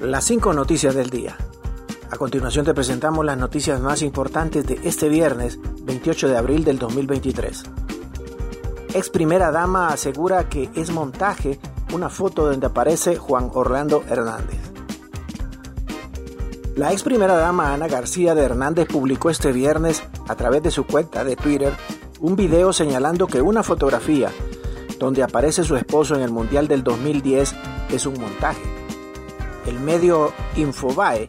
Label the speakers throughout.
Speaker 1: las cinco noticias del día. A continuación te presentamos las noticias más importantes de este viernes 28 de abril del 2023. Ex primera dama asegura que es montaje una foto donde aparece Juan Orlando Hernández. La ex primera dama Ana García de Hernández publicó este viernes a través de su cuenta de Twitter un video señalando que una fotografía donde aparece su esposo en el Mundial del 2010 es un montaje. El medio Infobae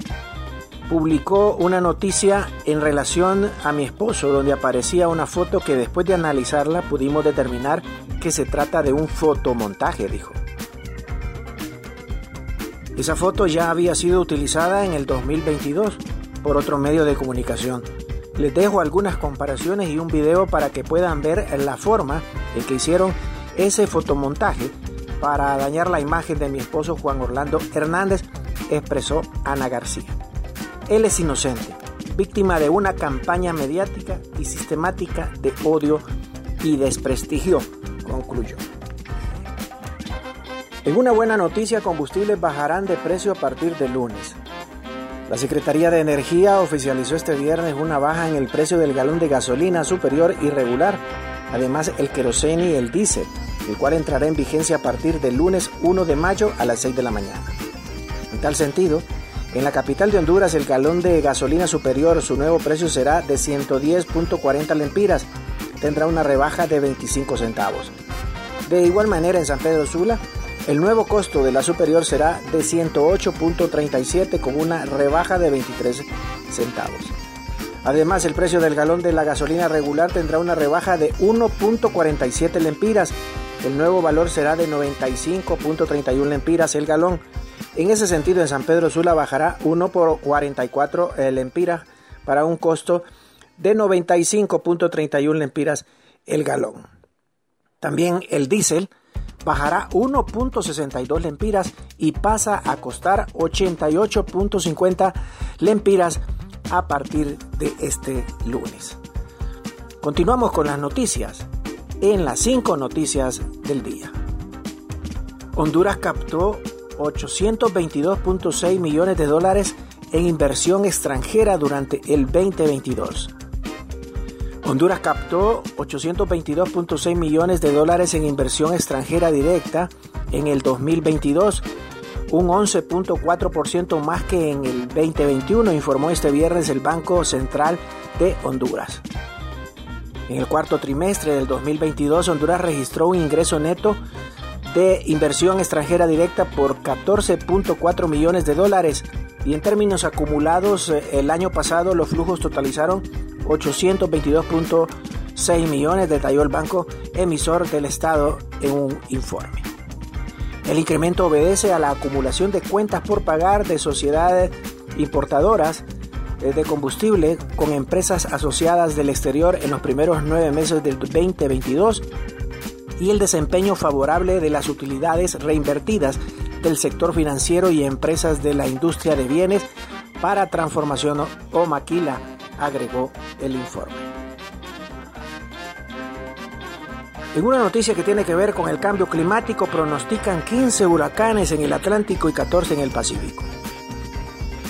Speaker 1: publicó una noticia en relación a mi esposo donde aparecía una foto que después de analizarla pudimos determinar que se trata de un fotomontaje, dijo. Esa foto ya había sido utilizada en el 2022 por otro medio de comunicación. Les dejo algunas comparaciones y un video para que puedan ver la forma en que hicieron ese fotomontaje para dañar la imagen de mi esposo Juan Orlando Hernández, expresó Ana García. Él es inocente, víctima de una campaña mediática y sistemática de odio y desprestigio, concluyó. En una buena noticia, combustibles bajarán de precio a partir de lunes. La Secretaría de Energía oficializó este viernes una baja en el precio del galón de gasolina superior y regular, además el queroseno y el diésel, el cual entrará en vigencia a partir del lunes 1 de mayo a las 6 de la mañana. En tal sentido, en la capital de Honduras el galón de gasolina superior, su nuevo precio será de 110.40 lempiras, tendrá una rebaja de 25 centavos. De igual manera en San Pedro Sula, el nuevo costo de la superior será de 108.37 con una rebaja de 23 centavos. Además, el precio del galón de la gasolina regular tendrá una rebaja de 1.47 lempiras. El nuevo valor será de 95.31 lempiras el galón en ese sentido, en San Pedro Sula bajará 1 por 44 eh, lempiras para un costo de 95.31 lempiras el galón. También el diésel bajará 1.62 lempiras y pasa a costar 88.50 lempiras a partir de este lunes. Continuamos con las noticias en las 5 noticias del día. Honduras captó 822.6 millones de dólares en inversión extranjera durante el 2022. Honduras captó 822.6 millones de dólares en inversión extranjera directa en el 2022, un 11.4% más que en el 2021, informó este viernes el Banco Central de Honduras. En el cuarto trimestre del 2022, Honduras registró un ingreso neto de inversión extranjera directa por 14.4 millones de dólares y en términos acumulados eh, el año pasado los flujos totalizaron 822.6 millones, detalló el banco emisor del Estado en un informe. El incremento obedece a la acumulación de cuentas por pagar de sociedades importadoras de combustible con empresas asociadas del exterior en los primeros nueve meses del 2022 y el desempeño favorable de las utilidades reinvertidas del sector financiero y empresas de la industria de bienes para transformación o maquila, agregó el informe. En una noticia que tiene que ver con el cambio climático, pronostican 15 huracanes en el Atlántico y 14 en el Pacífico.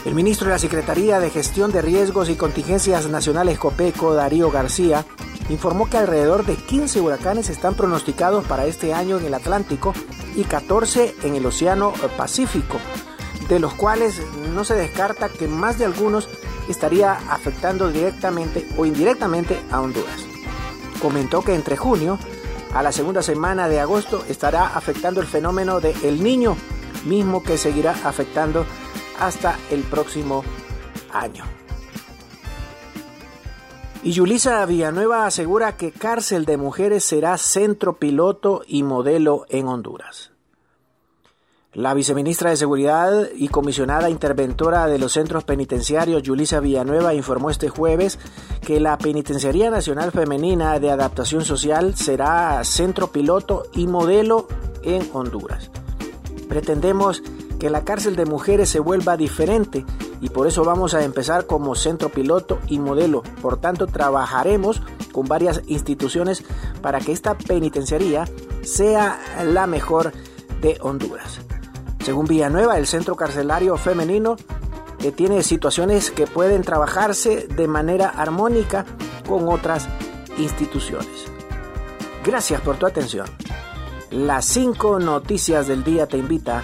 Speaker 1: El ministro de la Secretaría de Gestión de Riesgos y Contingencias Nacionales COPECO, Darío García, informó que alrededor de 15 huracanes están pronosticados para este año en el Atlántico y 14 en el Océano Pacífico, de los cuales no se descarta que más de algunos estaría afectando directamente o indirectamente a Honduras. Comentó que entre junio a la segunda semana de agosto estará afectando el fenómeno de El Niño, mismo que seguirá afectando hasta el próximo año. Y Yulisa Villanueva asegura que cárcel de mujeres será centro piloto y modelo en Honduras. La viceministra de Seguridad y comisionada interventora de los centros penitenciarios, Yulisa Villanueva, informó este jueves que la Penitenciaría Nacional Femenina de Adaptación Social será centro piloto y modelo en Honduras. Pretendemos que la cárcel de mujeres se vuelva diferente y por eso vamos a empezar como centro piloto y modelo. Por tanto, trabajaremos con varias instituciones para que esta penitenciaría sea la mejor de Honduras. Según Villanueva, el centro carcelario femenino eh, tiene situaciones que pueden trabajarse de manera armónica con otras instituciones. Gracias por tu atención. Las cinco noticias del día te invita